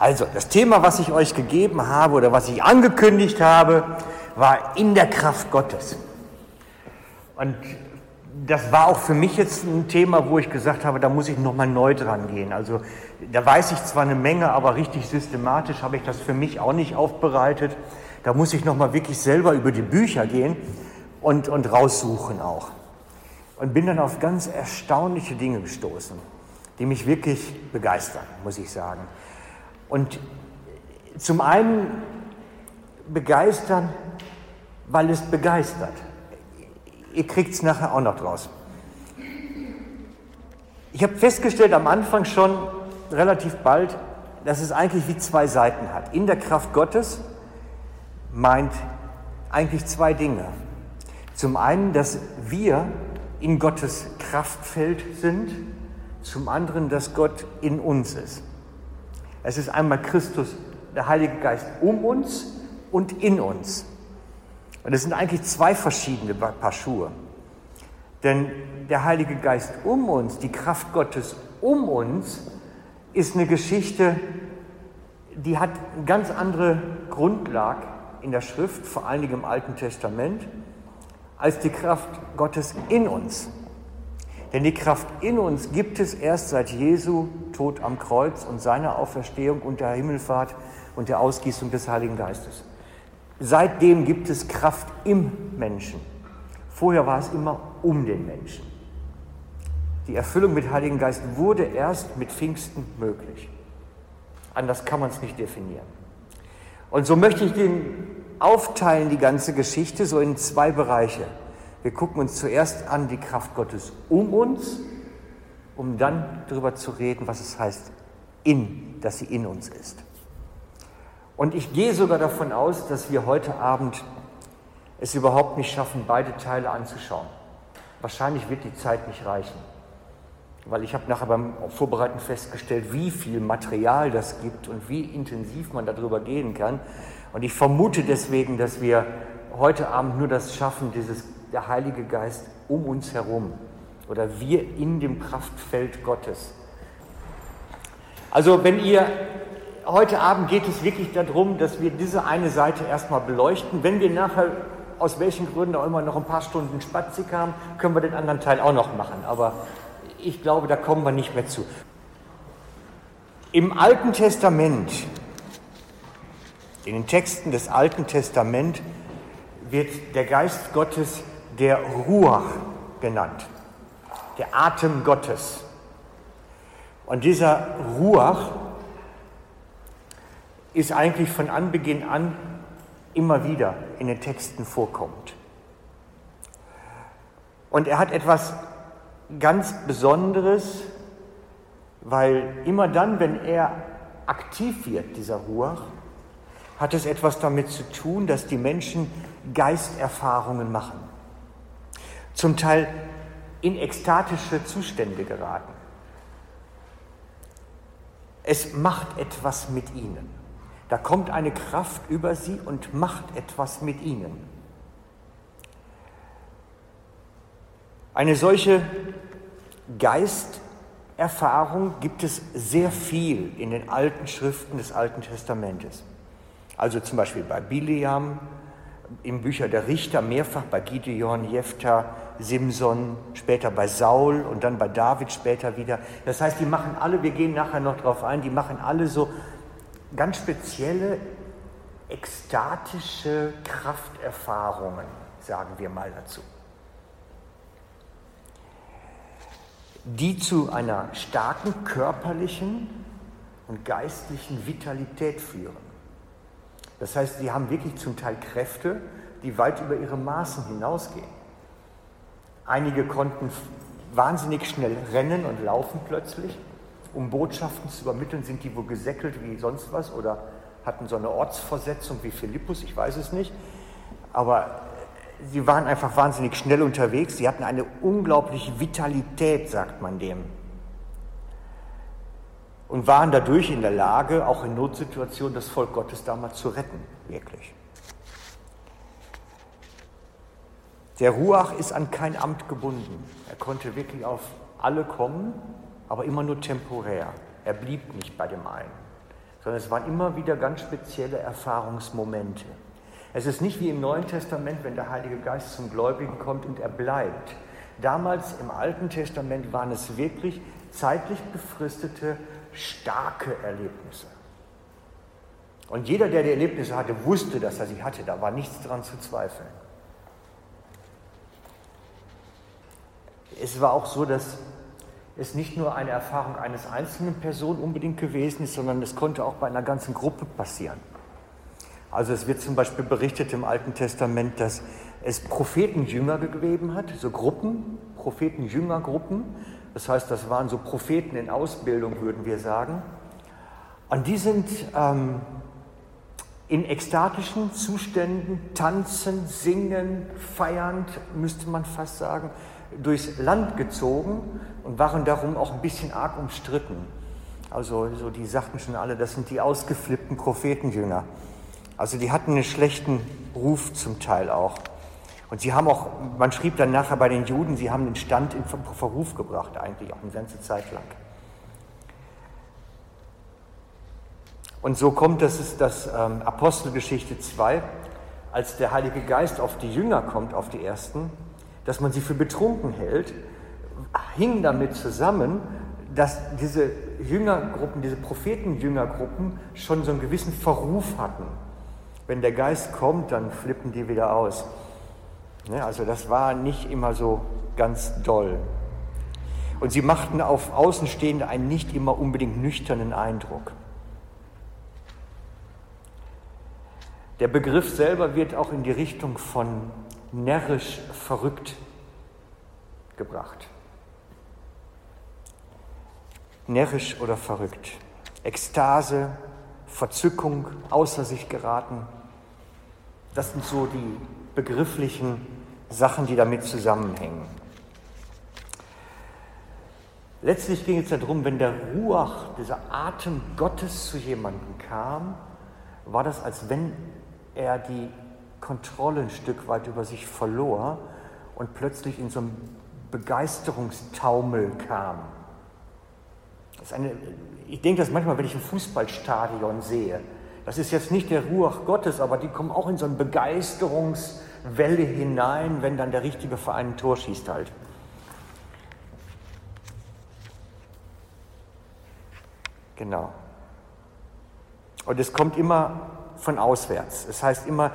Also, das Thema, was ich euch gegeben habe oder was ich angekündigt habe, war in der Kraft Gottes. Und das war auch für mich jetzt ein Thema, wo ich gesagt habe, da muss ich nochmal neu dran gehen. Also da weiß ich zwar eine Menge, aber richtig systematisch habe ich das für mich auch nicht aufbereitet. Da muss ich nochmal wirklich selber über die Bücher gehen und, und raussuchen auch. Und bin dann auf ganz erstaunliche Dinge gestoßen, die mich wirklich begeistern, muss ich sagen. Und zum einen begeistern, weil es begeistert. Ihr kriegt es nachher auch noch draus. Ich habe festgestellt am Anfang schon relativ bald, dass es eigentlich wie zwei Seiten hat. In der Kraft Gottes meint eigentlich zwei Dinge. Zum einen, dass wir in Gottes Kraftfeld sind, zum anderen, dass Gott in uns ist. Es ist einmal Christus, der Heilige Geist um uns und in uns. Und es sind eigentlich zwei verschiedene Paar Schuhe. Denn der Heilige Geist um uns, die Kraft Gottes um uns, ist eine Geschichte, die hat eine ganz andere Grundlage in der Schrift, vor allen Dingen im Alten Testament, als die Kraft Gottes in uns. Denn die Kraft in uns gibt es erst seit Jesu Tod am Kreuz und seiner Auferstehung und der Himmelfahrt und der Ausgießung des Heiligen Geistes. Seitdem gibt es Kraft im Menschen. Vorher war es immer um den Menschen. Die Erfüllung mit Heiligen Geist wurde erst mit Pfingsten möglich. Anders kann man es nicht definieren. Und so möchte ich den aufteilen, die ganze Geschichte, so in zwei Bereiche. Wir gucken uns zuerst an die Kraft Gottes um uns, um dann darüber zu reden, was es heißt, in, dass sie in uns ist. Und ich gehe sogar davon aus, dass wir heute Abend es überhaupt nicht schaffen, beide Teile anzuschauen. Wahrscheinlich wird die Zeit nicht reichen, weil ich habe nachher beim Vorbereiten festgestellt, wie viel Material das gibt und wie intensiv man darüber gehen kann. Und ich vermute deswegen, dass wir heute Abend nur das schaffen, dieses, der Heilige Geist um uns herum oder wir in dem Kraftfeld Gottes. Also wenn ihr heute Abend geht es wirklich darum, dass wir diese eine Seite erstmal beleuchten. Wenn wir nachher aus welchen Gründen auch immer noch ein paar Stunden Spatzig haben, können wir den anderen Teil auch noch machen. Aber ich glaube, da kommen wir nicht mehr zu. Im Alten Testament, in den Texten des Alten Testaments, wird der Geist Gottes der Ruach genannt, der Atem Gottes. Und dieser Ruach ist eigentlich von Anbeginn an immer wieder in den Texten vorkommt. Und er hat etwas ganz Besonderes, weil immer dann, wenn er aktiv wird, dieser Ruach, hat es etwas damit zu tun, dass die Menschen Geisterfahrungen machen. Zum Teil in ekstatische Zustände geraten. Es macht etwas mit ihnen. Da kommt eine Kraft über sie und macht etwas mit ihnen. Eine solche Geisterfahrung gibt es sehr viel in den alten Schriften des Alten Testamentes. Also zum Beispiel bei Bileam, im Bücher der Richter mehrfach bei Gideon, Jephthah, Simson, später bei Saul und dann bei David später wieder. Das heißt, die machen alle, wir gehen nachher noch drauf ein, die machen alle so ganz spezielle ekstatische Krafterfahrungen, sagen wir mal dazu, die zu einer starken körperlichen und geistlichen Vitalität führen. Das heißt, sie haben wirklich zum Teil Kräfte, die weit über ihre Maßen hinausgehen. Einige konnten wahnsinnig schnell rennen und laufen plötzlich um Botschaften zu übermitteln, sind die wohl gesäckelt wie sonst was oder hatten so eine Ortsversetzung wie Philippus, ich weiß es nicht. Aber sie waren einfach wahnsinnig schnell unterwegs, sie hatten eine unglaubliche Vitalität, sagt man dem. Und waren dadurch in der Lage, auch in Notsituationen das Volk Gottes damals zu retten, wirklich. Der Ruach ist an kein Amt gebunden. Er konnte wirklich auf alle kommen aber immer nur temporär. Er blieb nicht bei dem einen. sondern es waren immer wieder ganz spezielle Erfahrungsmomente. Es ist nicht wie im Neuen Testament, wenn der Heilige Geist zum Gläubigen kommt und er bleibt. Damals im Alten Testament waren es wirklich zeitlich befristete, starke Erlebnisse. Und jeder, der die Erlebnisse hatte, wusste, dass er sie hatte. Da war nichts dran zu zweifeln. Es war auch so, dass es nicht nur eine Erfahrung eines einzelnen Person unbedingt gewesen ist, sondern es konnte auch bei einer ganzen Gruppe passieren. Also es wird zum Beispiel berichtet im Alten Testament, dass es Prophetenjünger gegeben hat, so Gruppen, Prophetenjüngergruppen. Das heißt, das waren so Propheten in Ausbildung, würden wir sagen. Und die sind ähm, in ekstatischen Zuständen, tanzen, singen, feiernd, müsste man fast sagen, durchs Land gezogen und waren darum auch ein bisschen arg umstritten. Also so die sagten schon alle, das sind die ausgeflippten Prophetenjünger. Also die hatten einen schlechten Ruf zum Teil auch. Und sie haben auch, man schrieb dann nachher bei den Juden, sie haben den Stand in Verruf gebracht eigentlich auch eine ganze Zeit lang. Und so kommt das ist das ähm, Apostelgeschichte 2, als der Heilige Geist auf die Jünger kommt, auf die ersten, dass man sie für betrunken hält, hing damit zusammen, dass diese Jüngergruppen, diese Prophetenjüngergruppen schon so einen gewissen Verruf hatten. Wenn der Geist kommt, dann flippen die wieder aus. Ne, also das war nicht immer so ganz doll. Und sie machten auf Außenstehende einen nicht immer unbedingt nüchternen Eindruck. Der Begriff selber wird auch in die Richtung von närrisch verrückt gebracht. Närrisch oder verrückt. Ekstase, Verzückung, außer sich geraten. Das sind so die begrifflichen Sachen, die damit zusammenhängen. Letztlich ging es darum, wenn der Ruach, dieser Atem Gottes zu jemandem kam, war das, als wenn er die Kontrolle ein Stück weit über sich verlor und plötzlich in so einen Begeisterungstaumel kam. Eine, ich denke das manchmal, wenn ich ein Fußballstadion sehe. Das ist jetzt nicht der Ruach Gottes, aber die kommen auch in so eine Begeisterungswelle hinein, wenn dann der richtige Verein ein Tor schießt halt. Genau. Und es kommt immer von auswärts. Es heißt immer,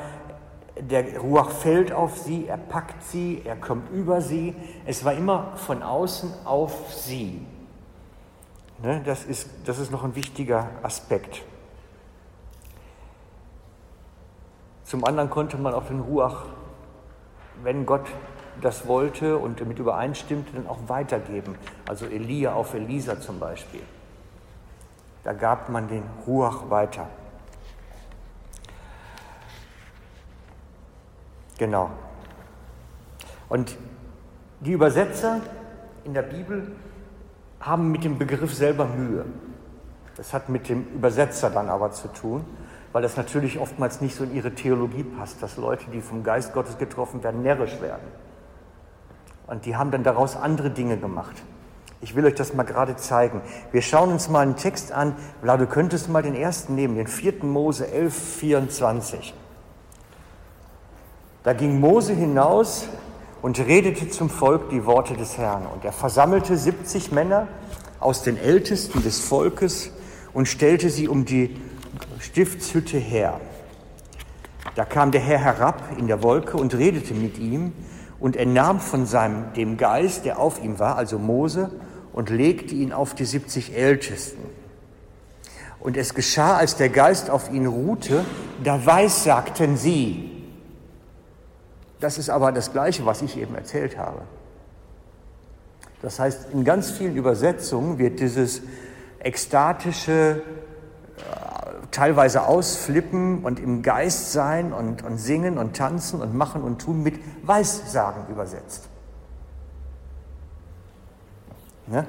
der Ruach fällt auf sie, er packt sie, er kommt über sie. Es war immer von außen auf sie. Ne, das, ist, das ist noch ein wichtiger Aspekt. Zum anderen konnte man auch den Ruach, wenn Gott das wollte und damit übereinstimmte, dann auch weitergeben. Also Elia auf Elisa zum Beispiel. Da gab man den Ruach weiter. Genau. Und die Übersetzer in der Bibel haben mit dem Begriff selber Mühe. Das hat mit dem Übersetzer dann aber zu tun, weil das natürlich oftmals nicht so in ihre Theologie passt, dass Leute, die vom Geist Gottes getroffen werden, närrisch werden. Und die haben dann daraus andere Dinge gemacht. Ich will euch das mal gerade zeigen. Wir schauen uns mal einen Text an. Vlad, du könntest mal den ersten nehmen, den 4. Mose 11, 24. Da ging Mose hinaus und redete zum Volk die Worte des Herrn. Und er versammelte 70 Männer aus den Ältesten des Volkes und stellte sie um die Stiftshütte her. Da kam der Herr herab in der Wolke und redete mit ihm und er nahm von seinem, dem Geist, der auf ihm war, also Mose, und legte ihn auf die 70 Ältesten. Und es geschah, als der Geist auf ihn ruhte, da weissagten sie, das ist aber das Gleiche, was ich eben erzählt habe. Das heißt, in ganz vielen Übersetzungen wird dieses ekstatische, äh, teilweise ausflippen und im Geist sein und, und singen und tanzen und machen und tun mit Weissagen übersetzt. Ne?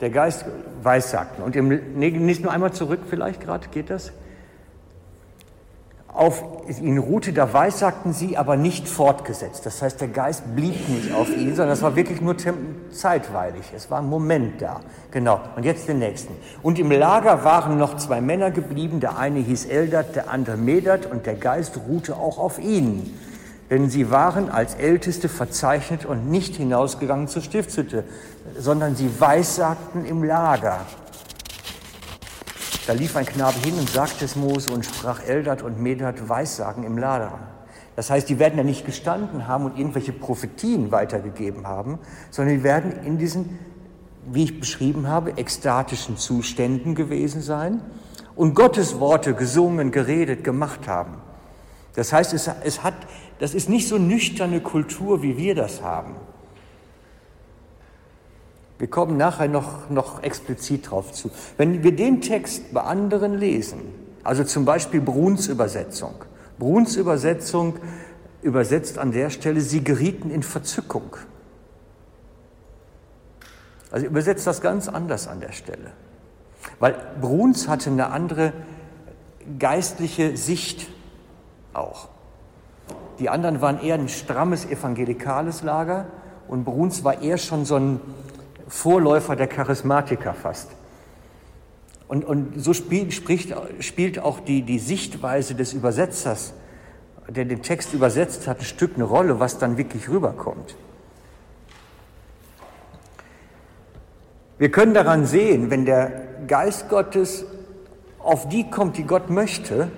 Der Geist weissagten. Und im, nicht nur einmal zurück vielleicht gerade, geht das? Auf ihn ruhte, da weissagten sie, aber nicht fortgesetzt. Das heißt, der Geist blieb nicht auf ihn, sondern es war wirklich nur zeitweilig. Es war ein Moment da. Genau. Und jetzt den nächsten. Und im Lager waren noch zwei Männer geblieben. Der eine hieß Eldad, der andere Medat und der Geist ruhte auch auf ihnen. Denn sie waren als Älteste verzeichnet und nicht hinausgegangen zur Stiftshütte, sondern sie weissagten im Lager. Da lief ein Knabe hin und sagte es Mose und sprach Eldad und Medad Weissagen im Lader. Das heißt, die werden ja nicht gestanden haben und irgendwelche Prophetien weitergegeben haben, sondern die werden in diesen, wie ich beschrieben habe, ekstatischen Zuständen gewesen sein und Gottes Worte gesungen, geredet, gemacht haben. Das heißt, es, es hat, das ist nicht so nüchterne Kultur, wie wir das haben. Wir kommen nachher noch, noch explizit drauf zu. Wenn wir den Text bei anderen lesen, also zum Beispiel Bruns Übersetzung, Bruns Übersetzung übersetzt an der Stelle, sie gerieten in Verzückung. Also übersetzt das ganz anders an der Stelle. Weil Bruns hatte eine andere geistliche Sicht auch. Die anderen waren eher ein strammes evangelikales Lager und Bruns war eher schon so ein Vorläufer der Charismatiker fast. Und, und so spielt, spricht, spielt auch die, die Sichtweise des Übersetzers, der den Text übersetzt hat, ein Stück eine Rolle, was dann wirklich rüberkommt. Wir können daran sehen, wenn der Geist Gottes auf die kommt, die Gott möchte,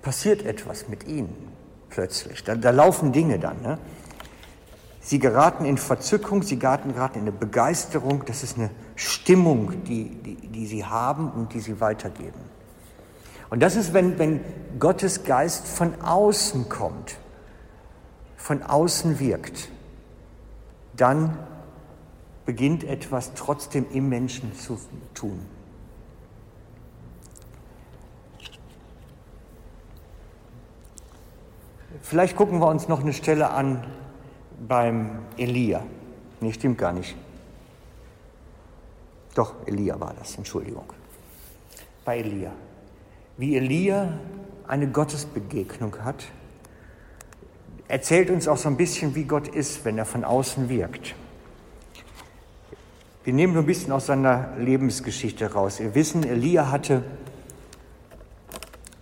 passiert etwas mit ihnen plötzlich. Da, da laufen Dinge dann. Ne? Sie geraten in Verzückung, sie geraten, geraten in eine Begeisterung. Das ist eine Stimmung, die, die, die sie haben und die sie weitergeben. Und das ist, wenn, wenn Gottes Geist von außen kommt, von außen wirkt, dann beginnt etwas trotzdem im Menschen zu tun. Vielleicht gucken wir uns noch eine Stelle an, beim Elia. Nee, stimmt gar nicht. Doch, Elia war das, Entschuldigung. Bei Elia. Wie Elia eine Gottesbegegnung hat, erzählt uns auch so ein bisschen, wie Gott ist, wenn er von außen wirkt. Wir nehmen nur ein bisschen aus seiner Lebensgeschichte raus. Wir wissen, Elia hatte,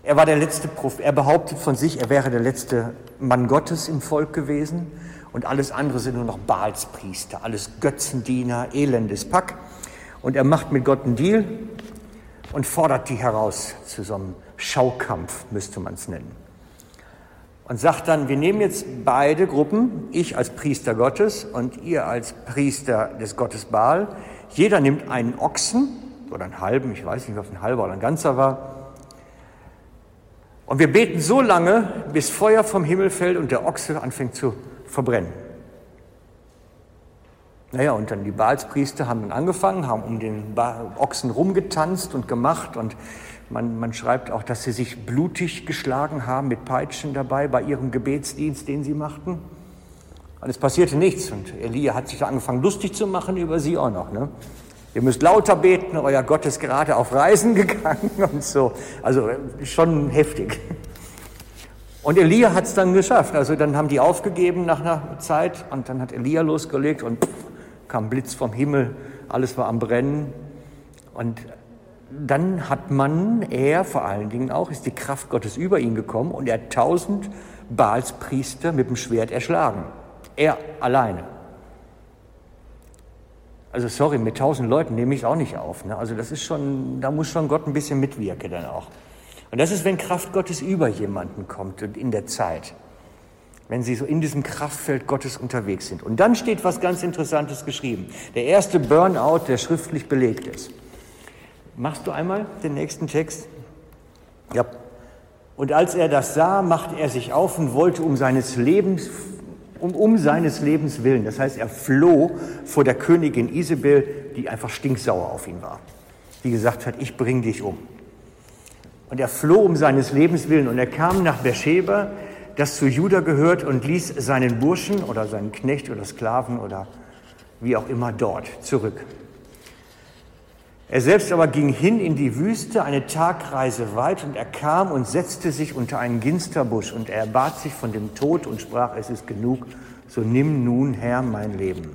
er war der letzte Prophet, er behauptet von sich, er wäre der letzte Mann Gottes im Volk gewesen und alles andere sind nur noch Baalspriester, alles Götzendiener, elendes Pack. Und er macht mit Gott einen Deal und fordert die heraus zu so einem Schaukampf, müsste man es nennen. Und sagt dann, wir nehmen jetzt beide Gruppen, ich als Priester Gottes und ihr als Priester des Gottes Baal. Jeder nimmt einen Ochsen oder einen halben, ich weiß nicht, ob ein halber oder ein ganzer war. Und wir beten so lange, bis Feuer vom Himmel fällt und der Ochse anfängt zu verbrennen. Naja, und dann die Baalspriester haben dann angefangen, haben um den Ochsen rumgetanzt und gemacht und man, man schreibt auch, dass sie sich blutig geschlagen haben mit Peitschen dabei bei ihrem Gebetsdienst, den sie machten. Und es passierte nichts und Elia hat sich angefangen lustig zu machen über sie auch noch. Ne? Ihr müsst lauter beten, euer Gott ist gerade auf Reisen gegangen und so. Also schon heftig. Und Elia hat es dann geschafft. Also dann haben die aufgegeben nach einer Zeit und dann hat Elia losgelegt und pff, kam Blitz vom Himmel, alles war am Brennen. Und dann hat man, er vor allen Dingen auch, ist die Kraft Gottes über ihn gekommen und er hat tausend Baalspriester mit dem Schwert erschlagen. Er alleine. Also sorry, mit tausend Leuten nehme ich es auch nicht auf. Ne? Also das ist schon, da muss schon Gott ein bisschen mitwirken dann auch. Und das ist, wenn Kraft Gottes über jemanden kommt und in der Zeit. Wenn sie so in diesem Kraftfeld Gottes unterwegs sind. Und dann steht was ganz Interessantes geschrieben. Der erste Burnout, der schriftlich belegt ist. Machst du einmal den nächsten Text? Ja. Und als er das sah, machte er sich auf und wollte um seines Lebens, um, um seines Lebens willen. Das heißt, er floh vor der Königin Isabel, die einfach stinksauer auf ihn war. Die gesagt hat, ich bring dich um. Und er floh um seines Lebens willen und er kam nach Beersheba, das zu Juda gehört, und ließ seinen Burschen oder seinen Knecht oder Sklaven oder wie auch immer dort zurück. Er selbst aber ging hin in die Wüste, eine Tagreise weit, und er kam und setzte sich unter einen Ginsterbusch, und er bat sich von dem Tod und sprach, es ist genug, so nimm nun, Herr, mein Leben.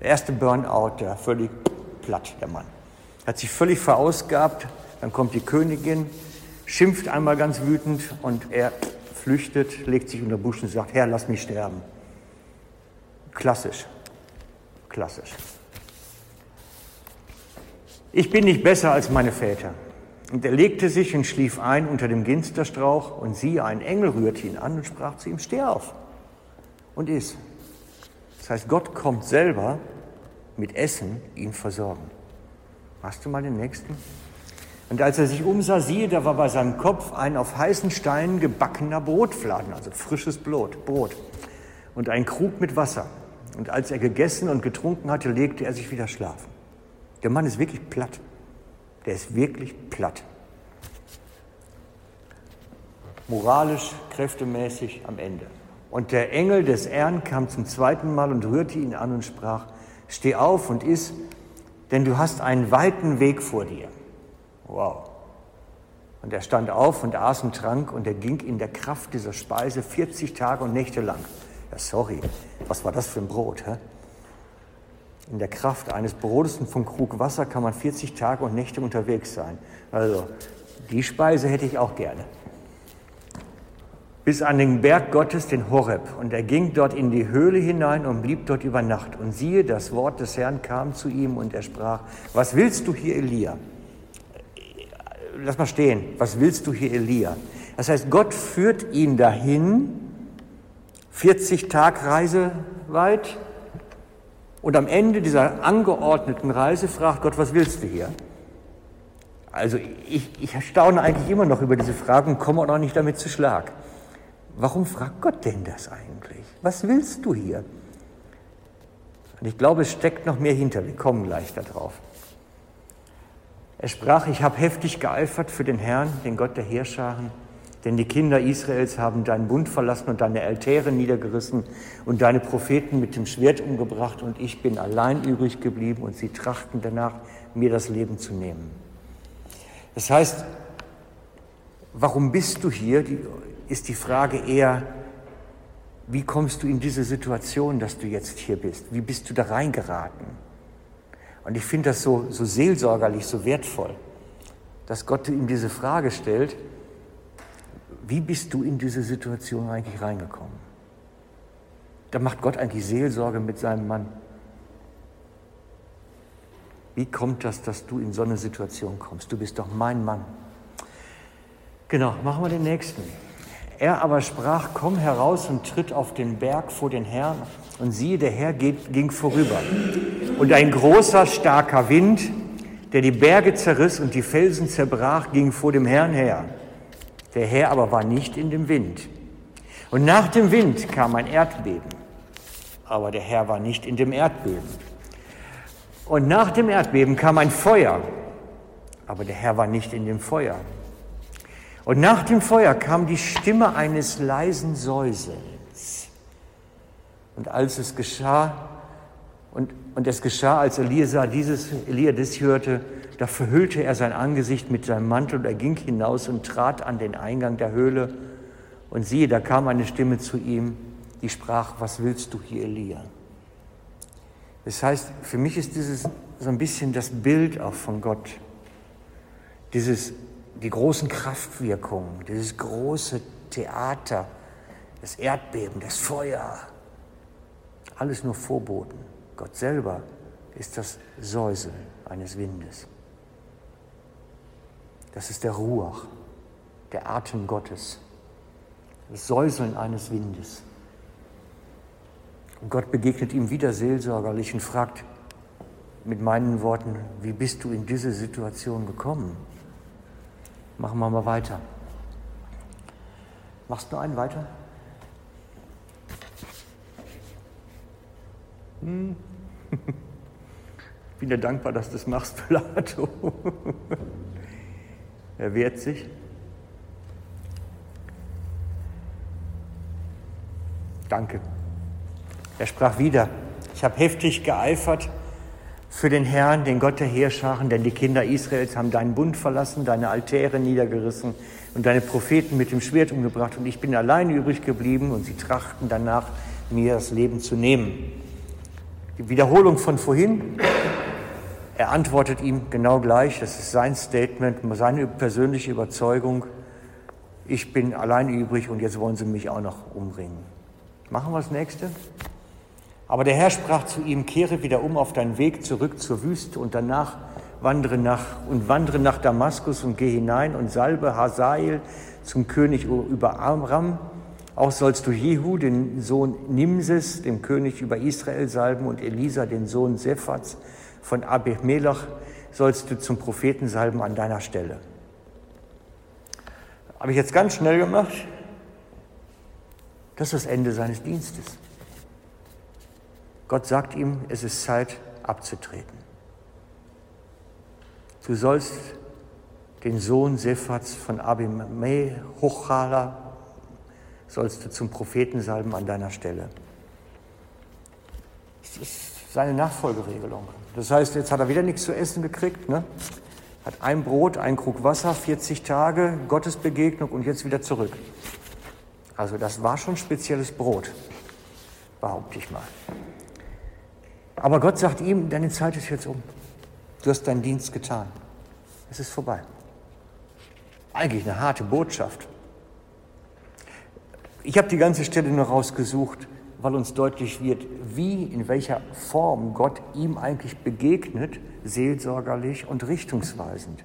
Der erste Burnout, der völlig platt, der Mann. Hat sich völlig verausgabt, dann kommt die Königin, schimpft einmal ganz wütend und er flüchtet, legt sich unter Busch und sagt, Herr, lass mich sterben. Klassisch, klassisch. Ich bin nicht besser als meine Väter. Und er legte sich und schlief ein unter dem Ginsterstrauch, und siehe, ein Engel rührte ihn an und sprach zu ihm, steh auf und iss. Das heißt, Gott kommt selber mit Essen ihn versorgen. Machst du mal den nächsten? Und als er sich umsah, siehe, da war bei seinem Kopf ein auf heißen Steinen gebackener Brotfladen, also frisches Brot, Brot und ein Krug mit Wasser. Und als er gegessen und getrunken hatte, legte er sich wieder schlafen. Der Mann ist wirklich platt. Der ist wirklich platt. Moralisch, kräftemäßig am Ende. Und der Engel des Herrn kam zum zweiten Mal und rührte ihn an und sprach, steh auf und iss, denn du hast einen weiten Weg vor dir. Wow. Und er stand auf und aß und trank und er ging in der Kraft dieser Speise 40 Tage und Nächte lang. Ja, sorry, was war das für ein Brot? Hä? In der Kraft eines Brotes und vom Krug Wasser kann man 40 Tage und Nächte unterwegs sein. Also, die Speise hätte ich auch gerne. Bis an den Berg Gottes, den Horeb. Und er ging dort in die Höhle hinein und blieb dort über Nacht. Und siehe, das Wort des Herrn kam zu ihm und er sprach, was willst du hier, Elia? Lass mal stehen, was willst du hier, Elia? Das heißt, Gott führt ihn dahin, 40 Tag Reise weit, und am Ende dieser angeordneten Reise fragt Gott, was willst du hier? Also ich, ich staune eigentlich immer noch über diese Fragen und komme auch noch nicht damit zu Schlag. Warum fragt Gott denn das eigentlich? Was willst du hier? Und ich glaube, es steckt noch mehr hinter. Wir kommen gleich darauf. Er sprach, ich habe heftig geeifert für den Herrn, den Gott der Heerscharen denn die Kinder Israels haben deinen Bund verlassen und deine Altäre niedergerissen und deine Propheten mit dem Schwert umgebracht und ich bin allein übrig geblieben und sie trachten danach, mir das Leben zu nehmen. Das heißt, warum bist du hier, ist die Frage eher, wie kommst du in diese Situation, dass du jetzt hier bist? Wie bist du da reingeraten? Und ich finde das so, so seelsorgerlich, so wertvoll, dass Gott ihm diese Frage stellt, wie bist du in diese Situation eigentlich reingekommen? Da macht Gott eigentlich Seelsorge mit seinem Mann. Wie kommt das, dass du in so eine Situation kommst? Du bist doch mein Mann. Genau, machen wir den nächsten. Er aber sprach, komm heraus und tritt auf den Berg vor den Herrn. Und siehe, der Herr geht, ging vorüber. Und ein großer, starker Wind, der die Berge zerriss und die Felsen zerbrach, ging vor dem Herrn her. Der Herr aber war nicht in dem Wind. Und nach dem Wind kam ein Erdbeben, aber der Herr war nicht in dem Erdbeben. Und nach dem Erdbeben kam ein Feuer, aber der Herr war nicht in dem Feuer. Und nach dem Feuer kam die Stimme eines leisen Säuselns. Und als es geschah, und, und es geschah, als Elia dieses, Elia das hörte, da verhüllte er sein Angesicht mit seinem Mantel und er ging hinaus und trat an den Eingang der Höhle. Und siehe, da kam eine Stimme zu ihm, die sprach, was willst du hier, Elia? Das heißt, für mich ist dieses so ein bisschen das Bild auch von Gott. Dieses, die großen Kraftwirkungen, dieses große Theater, das Erdbeben, das Feuer. Alles nur Vorboten. Gott selber ist das Säuseln eines Windes. Das ist der Ruach, der Atem Gottes, das Säuseln eines Windes. Und Gott begegnet ihm wieder seelsorgerlich und fragt mit meinen Worten, wie bist du in diese Situation gekommen? Machen wir mal weiter. Machst du einen weiter? Hm. Ich bin dir dankbar, dass du das machst, Plato. Er wehrt sich. Danke. Er sprach wieder, ich habe heftig geeifert für den Herrn, den Gott der Heerscharen, denn die Kinder Israels haben deinen Bund verlassen, deine Altäre niedergerissen und deine Propheten mit dem Schwert umgebracht und ich bin allein übrig geblieben und sie trachten danach, mir das Leben zu nehmen. Die Wiederholung von vorhin, er antwortet ihm genau gleich, das ist sein Statement, seine persönliche Überzeugung, ich bin allein übrig und jetzt wollen sie mich auch noch umbringen. Machen wir das nächste? Aber der Herr sprach zu ihm, kehre wieder um auf deinen Weg zurück zur Wüste und danach wandere nach und wandere nach Damaskus und geh hinein und salbe Hazael zum König über Amram. Auch sollst du Jehu, den Sohn Nimses, dem König über Israel salben und Elisa, den Sohn Sephats von Abimelech, sollst du zum Propheten salben an deiner Stelle. Habe ich jetzt ganz schnell gemacht. Das ist das Ende seines Dienstes. Gott sagt ihm, es ist Zeit abzutreten. Du sollst den Sohn Sephats von Abimei Hochchala sollst du zum Propheten salben an deiner Stelle. Das ist seine Nachfolgeregelung. Das heißt, jetzt hat er wieder nichts zu essen gekriegt, ne? hat ein Brot, ein Krug Wasser, 40 Tage, Gottesbegegnung und jetzt wieder zurück. Also das war schon spezielles Brot, behaupte ich mal. Aber Gott sagt ihm, deine Zeit ist jetzt um. Du hast deinen Dienst getan. Es ist vorbei. Eigentlich eine harte Botschaft. Ich habe die ganze Stelle nur rausgesucht, weil uns deutlich wird, wie, in welcher Form Gott ihm eigentlich begegnet, seelsorgerlich und richtungsweisend.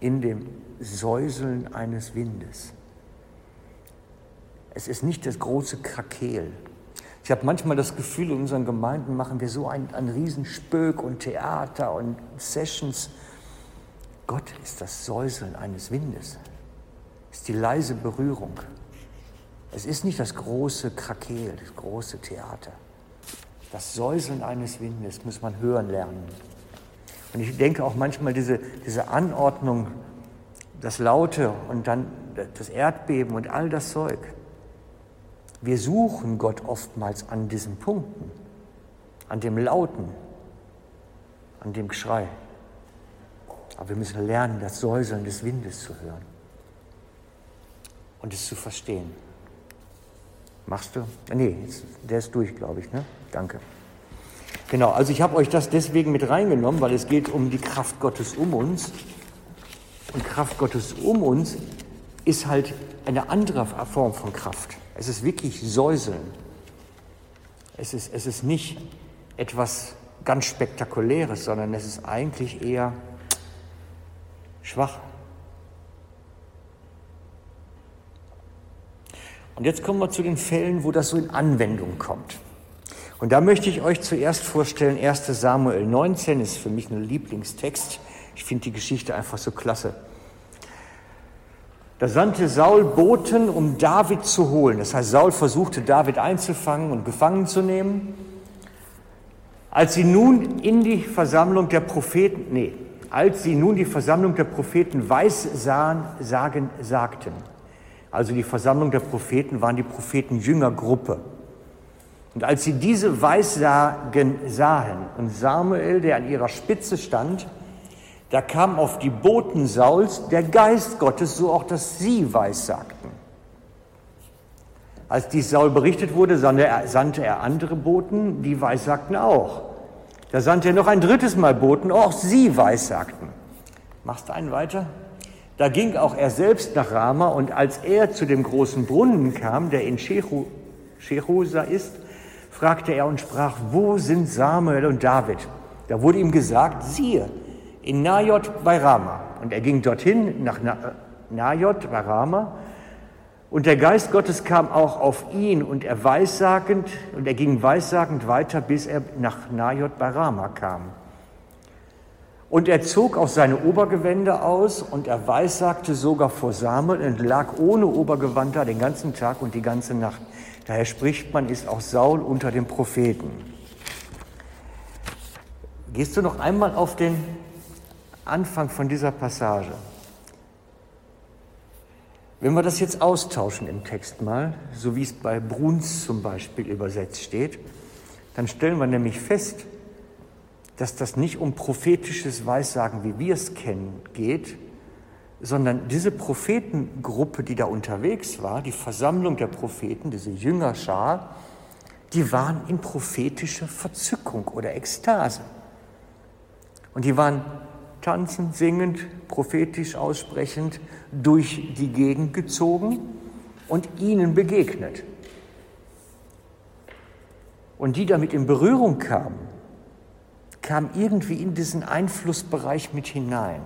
In dem Säuseln eines Windes. Es ist nicht das große Krakeel, ich habe manchmal das Gefühl, in unseren Gemeinden machen wir so ein, ein Riesenspök und Theater und Sessions. Gott ist das Säuseln eines Windes, ist die leise Berührung. Es ist nicht das große Krakeel, das große Theater. Das Säuseln eines Windes muss man hören lernen. Und ich denke auch manchmal diese, diese Anordnung, das Laute und dann das Erdbeben und all das Zeug. Wir suchen Gott oftmals an diesen Punkten, an dem Lauten, an dem Geschrei. Aber wir müssen lernen, das Säuseln des Windes zu hören und es zu verstehen. Machst du? Nee, der ist durch, glaube ich. Ne? Danke. Genau, also ich habe euch das deswegen mit reingenommen, weil es geht um die Kraft Gottes um uns. Und Kraft Gottes um uns ist halt eine andere Form von Kraft. Es ist wirklich Säuseln. Es ist, es ist nicht etwas ganz Spektakuläres, sondern es ist eigentlich eher schwach. Und jetzt kommen wir zu den Fällen, wo das so in Anwendung kommt. Und da möchte ich euch zuerst vorstellen, 1 Samuel 19 ist für mich ein Lieblingstext. Ich finde die Geschichte einfach so klasse. Da sandte Saul Boten, um David zu holen. Das heißt, Saul versuchte David einzufangen und gefangen zu nehmen. Als sie nun in die Versammlung der Propheten, nee, als sie nun die Versammlung der Propheten weiß sahen, sagen, sagten. Also die Versammlung der Propheten waren die Prophetenjüngergruppe. Und als sie diese Weissagen sahen und Samuel, der an ihrer Spitze stand, da kam auf die Boten Sauls der Geist Gottes, so auch, dass sie weissagten. Als dies Saul berichtet wurde, sandte er andere Boten, die weissagten auch. Da sandte er noch ein drittes Mal Boten, auch sie weissagten. Machst einen weiter? Da ging auch er selbst nach Rama und als er zu dem großen Brunnen kam, der in Cherusa ist, fragte er und sprach, wo sind Samuel und David? Da wurde ihm gesagt, siehe, in Najot bei Rama. Und er ging dorthin nach Najot bei Rama. Und der Geist Gottes kam auch auf ihn und er weissagend, und er ging weissagend weiter, bis er nach Najot bei Rama kam. Und er zog auch seine Obergewände aus und er weissagte sogar vor Samuel und lag ohne Obergewand da den ganzen Tag und die ganze Nacht. Daher spricht man, ist auch Saul unter den Propheten. Gehst du noch einmal auf den Anfang von dieser Passage. Wenn wir das jetzt austauschen im Text mal, so wie es bei Bruns zum Beispiel übersetzt steht, dann stellen wir nämlich fest, dass das nicht um prophetisches Weissagen, wie wir es kennen, geht, sondern diese Prophetengruppe, die da unterwegs war, die Versammlung der Propheten, diese Jüngerschar, die waren in prophetischer Verzückung oder Ekstase. Und die waren tanzend, singend, prophetisch aussprechend durch die Gegend gezogen und ihnen begegnet. Und die damit in Berührung kamen, kamen irgendwie in diesen Einflussbereich mit hinein.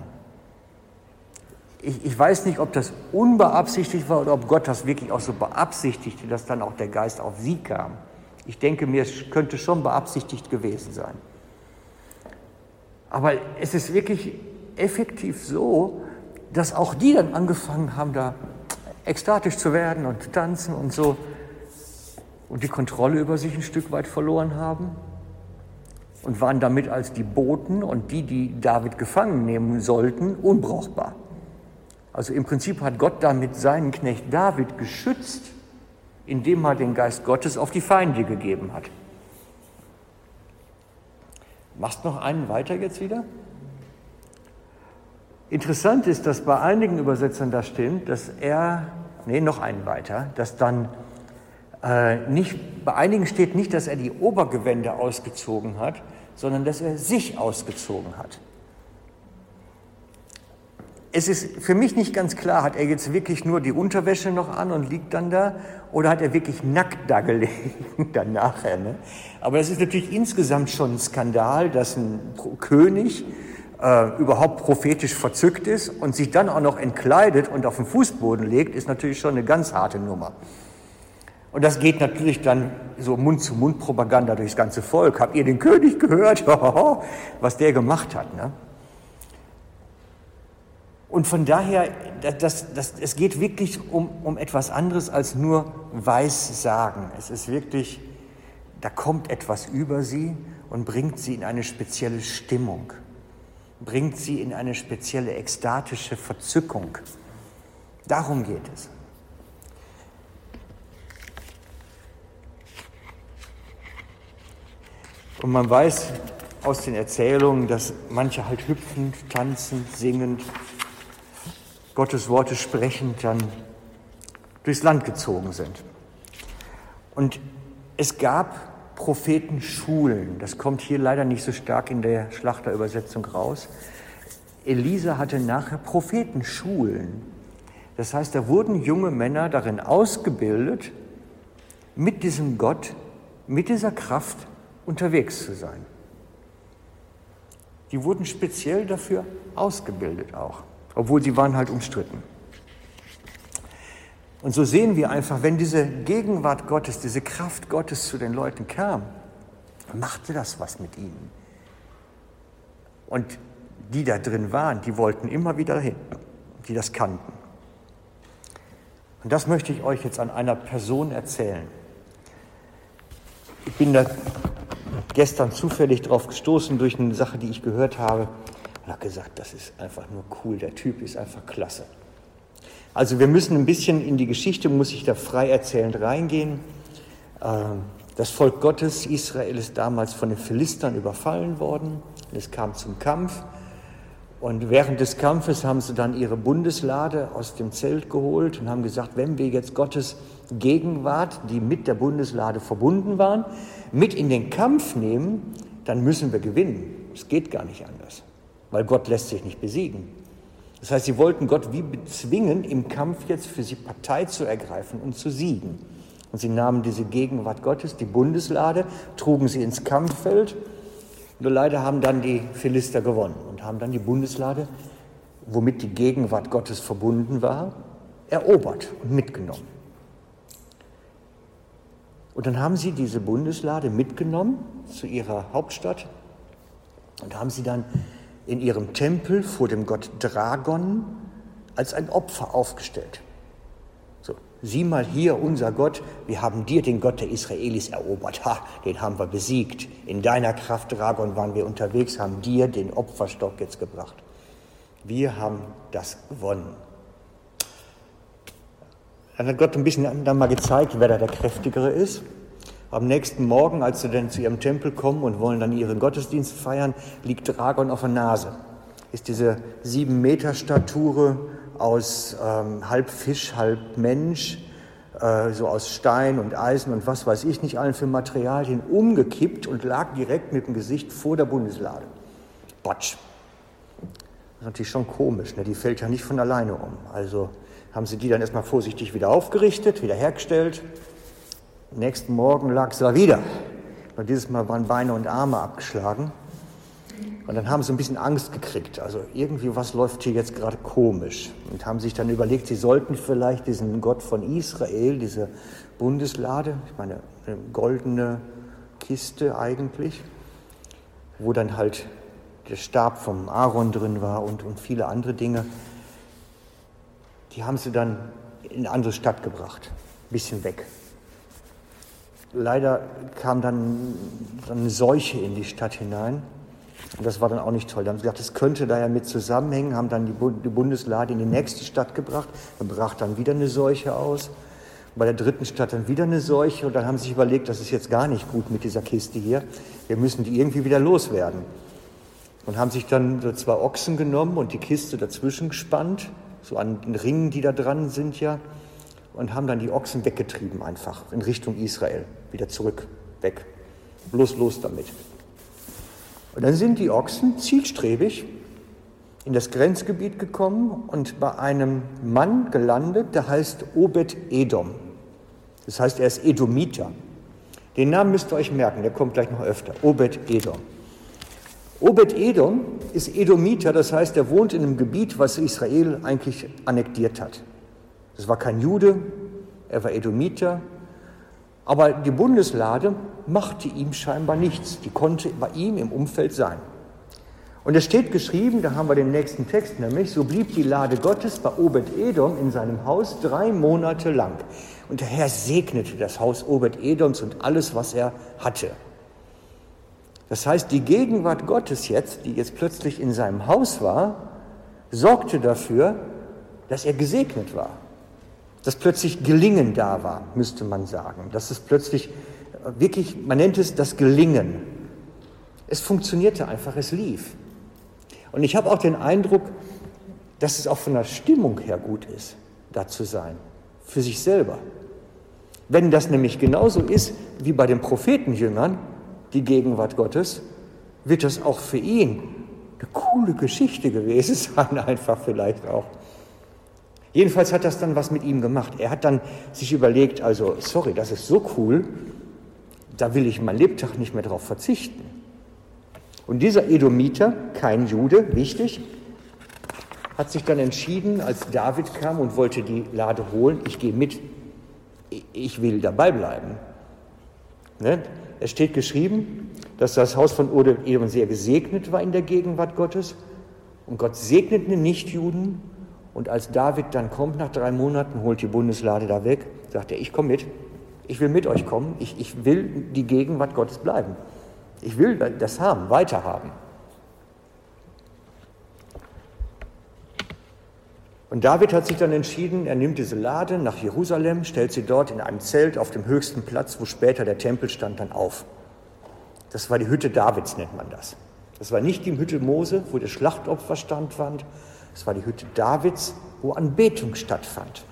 Ich, ich, weiß nicht, ob das unbeabsichtigt war oder ob Gott das wirklich auch so beabsichtigte, dass dann auch der Geist auf sie kam. Ich denke mir, es könnte schon beabsichtigt gewesen sein. Aber es ist wirklich effektiv so, dass auch die dann angefangen haben, da ekstatisch zu werden und tanzen und so und die Kontrolle über sich ein Stück weit verloren haben und waren damit als die Boten und die, die David gefangen nehmen sollten, unbrauchbar. Also im Prinzip hat Gott damit seinen Knecht David geschützt, indem er den Geist Gottes auf die Feinde gegeben hat. Machst noch einen weiter jetzt wieder? Interessant ist, dass bei einigen Übersetzern da stimmt, dass er, nee, noch einen weiter, dass dann äh, nicht, bei einigen steht nicht, dass er die Obergewände ausgezogen hat, sondern dass er sich ausgezogen hat. Es ist für mich nicht ganz klar, hat er jetzt wirklich nur die Unterwäsche noch an und liegt dann da oder hat er wirklich nackt da gelegen dann nachher. Ne? Aber es ist natürlich insgesamt schon ein Skandal, dass ein König äh, überhaupt prophetisch verzückt ist und sich dann auch noch entkleidet und auf den Fußboden legt, ist natürlich schon eine ganz harte Nummer. Und das geht natürlich dann so Mund-zu-Mund-Propaganda durchs ganze Volk. Habt ihr den König gehört? Was der gemacht hat. Ne? Und von daher, das, das, es geht wirklich um, um etwas anderes als nur Weissagen. Es ist wirklich, da kommt etwas über sie und bringt sie in eine spezielle Stimmung, bringt sie in eine spezielle ekstatische Verzückung. Darum geht es. Und man weiß aus den Erzählungen, dass manche halt hüpfend, tanzend, singend, Gottes Worte sprechend dann durchs Land gezogen sind. Und es gab Prophetenschulen. Das kommt hier leider nicht so stark in der Schlachterübersetzung raus. Elisa hatte nachher Prophetenschulen. Das heißt, da wurden junge Männer darin ausgebildet, mit diesem Gott, mit dieser Kraft unterwegs zu sein. Die wurden speziell dafür ausgebildet auch obwohl sie waren halt umstritten. Und so sehen wir einfach, wenn diese Gegenwart Gottes, diese Kraft Gottes zu den Leuten kam, machte das was mit ihnen. Und die da drin waren, die wollten immer wieder hin, die das kannten. Und das möchte ich euch jetzt an einer Person erzählen. Ich bin da gestern zufällig drauf gestoßen durch eine Sache, die ich gehört habe und habe gesagt, das ist einfach nur cool, der Typ ist einfach klasse. Also wir müssen ein bisschen in die Geschichte, muss ich da frei erzählend reingehen. Ähm, das Volk Gottes, Israel, ist damals von den Philistern überfallen worden. Es kam zum Kampf. Und während des Kampfes haben sie dann ihre Bundeslade aus dem Zelt geholt und haben gesagt, wenn wir jetzt Gottes Gegenwart, die mit der Bundeslade verbunden waren, mit in den Kampf nehmen, dann müssen wir gewinnen. Es geht gar nicht anders weil Gott lässt sich nicht besiegen. Das heißt, sie wollten Gott wie bezwingen, im Kampf jetzt für sie Partei zu ergreifen und zu siegen. Und sie nahmen diese Gegenwart Gottes, die Bundeslade, trugen sie ins Kampffeld. Nur leider haben dann die Philister gewonnen und haben dann die Bundeslade, womit die Gegenwart Gottes verbunden war, erobert und mitgenommen. Und dann haben sie diese Bundeslade mitgenommen zu ihrer Hauptstadt und haben sie dann in ihrem Tempel vor dem Gott Dragon als ein Opfer aufgestellt. So, sieh mal hier, unser Gott, wir haben dir den Gott der Israelis erobert. Ha, den haben wir besiegt. In deiner Kraft, Dragon, waren wir unterwegs, haben dir den Opferstock jetzt gebracht. Wir haben das gewonnen. Dann hat Gott ein bisschen dann mal gezeigt, wer da der Kräftigere ist. Am nächsten Morgen, als sie dann zu ihrem Tempel kommen und wollen dann ihren Gottesdienst feiern, liegt Dragon auf der Nase. Ist diese sieben Meter Stature aus ähm, halb Fisch, halb Mensch, äh, so aus Stein und Eisen und was weiß ich nicht allen für Materialien umgekippt und lag direkt mit dem Gesicht vor der Bundeslade. Batsch. Das ist natürlich schon komisch, ne? die fällt ja nicht von alleine um. Also haben sie die dann erstmal vorsichtig wieder aufgerichtet, wieder hergestellt Nächsten Morgen lag sie da wieder. Und dieses Mal waren Beine und Arme abgeschlagen. Und dann haben sie ein bisschen Angst gekriegt. Also irgendwie, was läuft hier jetzt gerade komisch? Und haben sich dann überlegt, sie sollten vielleicht diesen Gott von Israel, diese Bundeslade, ich meine, eine goldene Kiste eigentlich, wo dann halt der Stab vom Aaron drin war und, und viele andere Dinge, die haben sie dann in eine andere Stadt gebracht, ein bisschen weg leider kam dann eine Seuche in die Stadt hinein. Und das war dann auch nicht toll. Da haben sie gesagt, das könnte da ja mit zusammenhängen, haben dann die Bundeslade in die nächste Stadt gebracht. Dann brach dann wieder eine Seuche aus. Bei der dritten Stadt dann wieder eine Seuche. Und dann haben sie sich überlegt, das ist jetzt gar nicht gut mit dieser Kiste hier. Wir müssen die irgendwie wieder loswerden. Und haben sich dann so zwei Ochsen genommen und die Kiste dazwischen gespannt, so an den Ringen, die da dran sind ja und haben dann die Ochsen weggetrieben einfach in Richtung Israel, wieder zurück, weg. Bloß los damit. Und dann sind die Ochsen zielstrebig in das Grenzgebiet gekommen und bei einem Mann gelandet, der heißt Obed Edom. Das heißt, er ist Edomiter. Den Namen müsst ihr euch merken, der kommt gleich noch öfter. Obed Edom. Obed Edom ist Edomiter, das heißt, er wohnt in einem Gebiet, was Israel eigentlich annektiert hat. Das war kein Jude, er war Edomiter, aber die Bundeslade machte ihm scheinbar nichts. Die konnte bei ihm im Umfeld sein. Und es steht geschrieben, da haben wir den nächsten Text nämlich, so blieb die Lade Gottes bei Obed-Edom in seinem Haus drei Monate lang. Und der Herr segnete das Haus Obed-Edoms und alles, was er hatte. Das heißt, die Gegenwart Gottes jetzt, die jetzt plötzlich in seinem Haus war, sorgte dafür, dass er gesegnet war dass plötzlich Gelingen da war, müsste man sagen. Dass es plötzlich äh, wirklich, man nennt es das Gelingen. Es funktionierte einfach, es lief. Und ich habe auch den Eindruck, dass es auch von der Stimmung her gut ist, da zu sein, für sich selber. Wenn das nämlich genauso ist wie bei den Prophetenjüngern, die Gegenwart Gottes, wird das auch für ihn eine coole Geschichte gewesen sein, einfach vielleicht auch. Jedenfalls hat das dann was mit ihm gemacht. Er hat dann sich überlegt, also sorry, das ist so cool, da will ich mein Lebtag nicht mehr darauf verzichten. Und dieser Edomiter, kein Jude, wichtig, hat sich dann entschieden, als David kam und wollte die Lade holen, ich gehe mit, ich will dabei bleiben. Ne? Es steht geschrieben, dass das Haus von Edom sehr gesegnet war in der Gegenwart Gottes und Gott segnete Nichtjuden und als David dann kommt nach drei Monaten, holt die Bundeslade da weg, sagt er, ich komme mit, ich will mit euch kommen, ich, ich will die Gegenwart Gottes bleiben. Ich will das haben, weiterhaben. Und David hat sich dann entschieden, er nimmt diese Lade nach Jerusalem, stellt sie dort in einem Zelt auf dem höchsten Platz, wo später der Tempel stand, dann auf. Das war die Hütte Davids, nennt man das. Das war nicht die Hütte Mose, wo der Schlachtopfer stand, es war die Hütte Davids, wo Anbetung stattfand.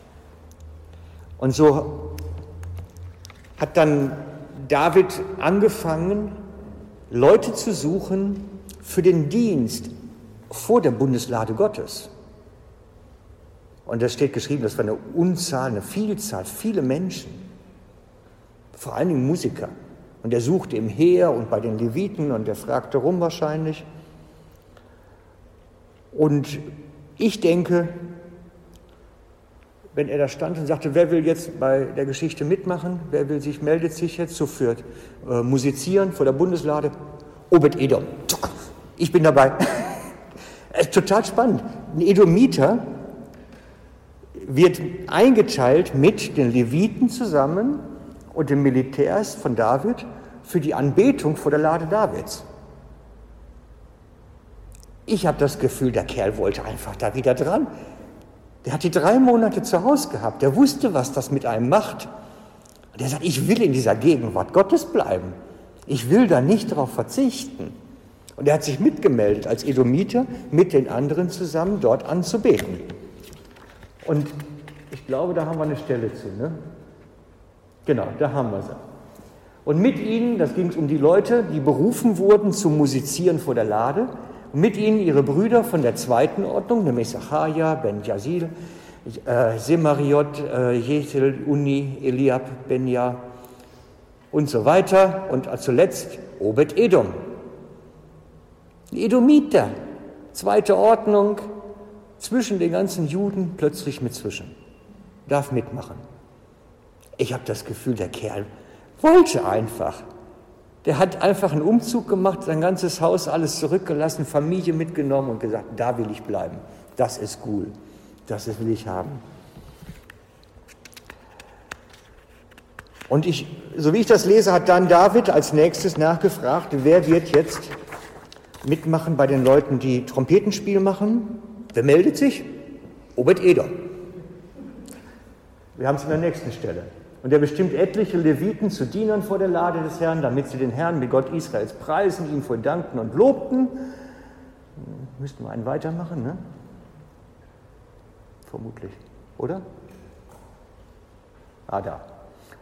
Und so hat dann David angefangen, Leute zu suchen für den Dienst vor der Bundeslade Gottes. Und da steht geschrieben, das war eine Unzahl, eine Vielzahl, viele Menschen, vor allen Dingen Musiker. Und er suchte im Heer und bei den Leviten und er fragte rum wahrscheinlich. Und ich denke, wenn er da stand und sagte, wer will jetzt bei der Geschichte mitmachen, wer will sich, meldet sich jetzt so für äh, Musizieren vor der Bundeslade, Obed Edom. Ich bin dabei. Total spannend. Ein Edomiter wird eingeteilt mit den Leviten zusammen und den Militärs von David für die Anbetung vor der Lade Davids. Ich habe das Gefühl, der Kerl wollte einfach da wieder dran. Der hat die drei Monate zu Hause gehabt. Der wusste, was das mit einem macht. Und er sagt, ich will in dieser Gegenwart Gottes bleiben. Ich will da nicht darauf verzichten. Und er hat sich mitgemeldet als Edomiter mit den anderen zusammen dort anzubeten. Und ich glaube, da haben wir eine Stelle zu. Ne? Genau, da haben wir sie. Und mit ihnen, das ging es um die Leute, die berufen wurden zum Musizieren vor der Lade, und mit ihnen ihre Brüder von der zweiten Ordnung, nämlich Sachaja, Ben Jazil, äh, Semariot, äh, Jethel, Uni, Eliab, Benja und so weiter. Und zuletzt Obed Edom. Edomiter, zweite Ordnung, zwischen den ganzen Juden plötzlich mit zwischen. Darf mitmachen. Ich habe das Gefühl, der Kerl wollte einfach. Der hat einfach einen Umzug gemacht, sein ganzes Haus alles zurückgelassen, Familie mitgenommen und gesagt, da will ich bleiben. Das ist cool. Das will ich haben. Und ich, so wie ich das lese, hat dann David als nächstes nachgefragt, wer wird jetzt mitmachen bei den Leuten, die Trompetenspiel machen? Wer meldet sich? Obed Eder. Wir haben es in der nächsten Stelle. Und er bestimmt etliche Leviten zu Dienern vor der Lade des Herrn, damit sie den Herrn, wie Gott Israels, preisen, ihm vor dankten und lobten. Müssten wir einen weitermachen, ne? Vermutlich, oder? Ah, da.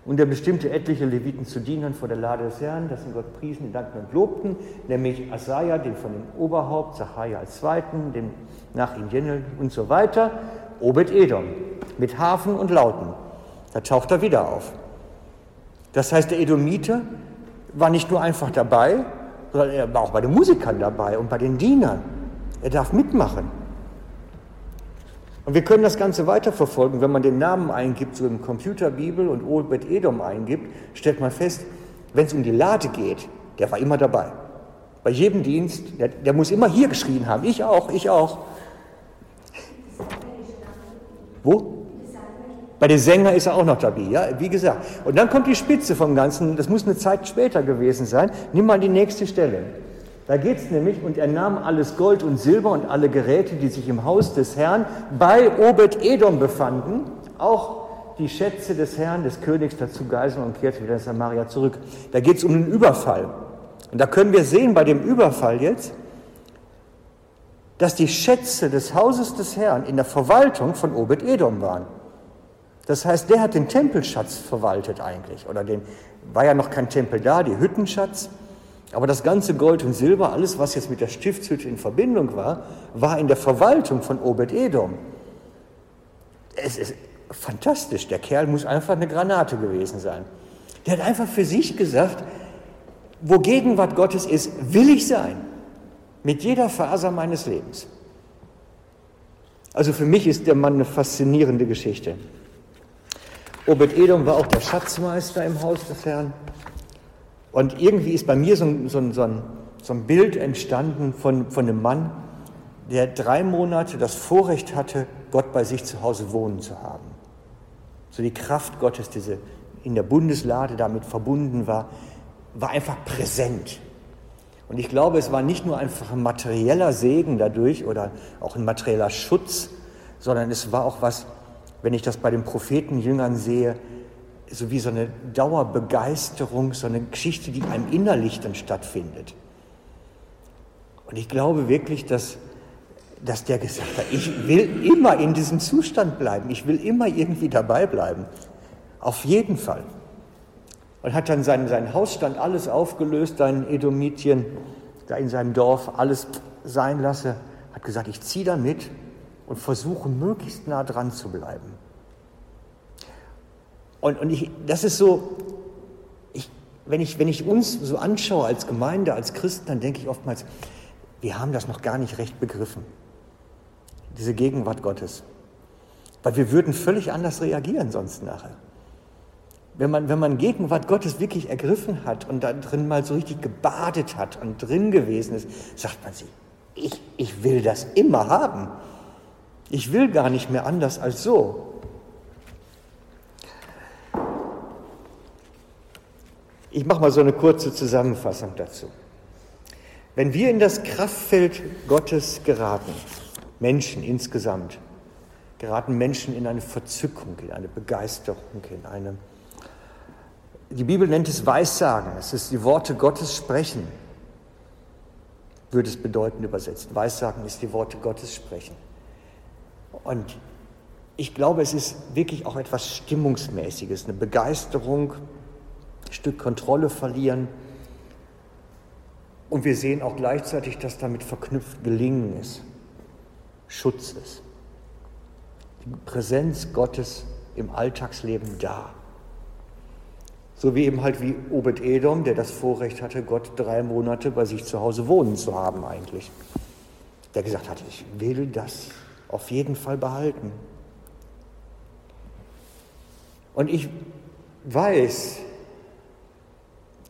Und er bestimmte etliche Leviten zu Dienern vor der Lade des Herrn, dass sie Gott priesen, ihn dankten und lobten, nämlich Asaja, den von dem Oberhaupt, Zacharia als Zweiten, dem nach ihm Jenel und so weiter, Obed Edom, mit Hafen und Lauten. Da taucht er wieder auf. Das heißt, der Edomite war nicht nur einfach dabei, sondern er war auch bei den Musikern dabei und bei den Dienern. Er darf mitmachen. Und wir können das Ganze weiterverfolgen. Wenn man den Namen eingibt, so im Computerbibel und Obed Edom eingibt, stellt man fest, wenn es um die Lade geht, der war immer dabei. Bei jedem Dienst, der, der muss immer hier geschrien haben. Ich auch, ich auch. Wo? Bei den Sängern ist er auch noch dabei, ja, wie gesagt. Und dann kommt die Spitze vom Ganzen, das muss eine Zeit später gewesen sein. Nimm mal die nächste Stelle. Da geht es nämlich, und er nahm alles Gold und Silber und alle Geräte, die sich im Haus des Herrn bei Obed-Edom befanden, auch die Schätze des Herrn, des Königs dazu geiseln und kehrte wieder in Samaria zurück. Da geht es um den Überfall. Und da können wir sehen bei dem Überfall jetzt, dass die Schätze des Hauses des Herrn in der Verwaltung von Obed-Edom waren. Das heißt, der hat den Tempelschatz verwaltet eigentlich. Oder den, war ja noch kein Tempel da, die Hüttenschatz. Aber das ganze Gold und Silber, alles, was jetzt mit der Stiftshütte in Verbindung war, war in der Verwaltung von Obed-Edom. Es ist fantastisch. Der Kerl muss einfach eine Granate gewesen sein. Der hat einfach für sich gesagt, wo Gegenwart Gottes ist, will ich sein. Mit jeder Faser meines Lebens. Also für mich ist der Mann eine faszinierende Geschichte. Obed-Edom war auch der Schatzmeister im Haus des Herrn. Und irgendwie ist bei mir so ein, so so ein, so ein Bild entstanden von, von einem Mann, der drei Monate das Vorrecht hatte, Gott bei sich zu Hause wohnen zu haben. So die Kraft Gottes, die in der Bundeslade damit verbunden war, war einfach präsent. Und ich glaube, es war nicht nur einfach ein materieller Segen dadurch oder auch ein materieller Schutz, sondern es war auch was, wenn ich das bei den Prophetenjüngern sehe, so wie so eine Dauerbegeisterung, so eine Geschichte, die einem innerlich dann stattfindet. Und ich glaube wirklich, dass, dass der gesagt hat, ich will immer in diesem Zustand bleiben, ich will immer irgendwie dabei bleiben. Auf jeden Fall. Und hat dann seinen, seinen Hausstand alles aufgelöst, sein Edomitien da in seinem Dorf alles sein lasse, hat gesagt, ich ziehe da mit und versuchen, möglichst nah dran zu bleiben. Und, und ich, das ist so, ich, wenn, ich, wenn ich uns so anschaue als Gemeinde, als Christen, dann denke ich oftmals, wir haben das noch gar nicht recht begriffen, diese Gegenwart Gottes. Weil wir würden völlig anders reagieren sonst nachher. Wenn man, wenn man Gegenwart Gottes wirklich ergriffen hat und da drin mal so richtig gebadet hat und drin gewesen ist, sagt man sich, ich, ich will das immer haben. Ich will gar nicht mehr anders als so. Ich mache mal so eine kurze Zusammenfassung dazu. Wenn wir in das Kraftfeld Gottes geraten, Menschen insgesamt, geraten Menschen in eine Verzückung, in eine Begeisterung, in eine, Die Bibel nennt es Weissagen. Es ist die Worte Gottes sprechen, würde es bedeuten übersetzt. Weissagen ist die Worte Gottes sprechen. Und ich glaube, es ist wirklich auch etwas Stimmungsmäßiges, eine Begeisterung, ein Stück Kontrolle verlieren. Und wir sehen auch gleichzeitig, dass damit verknüpft Gelingen ist, Schutz ist. Die Präsenz Gottes im Alltagsleben da. So wie eben halt wie Obed Edom, der das Vorrecht hatte, Gott drei Monate bei sich zu Hause wohnen zu haben eigentlich. Der gesagt hat, ich will das auf jeden Fall behalten. Und ich weiß,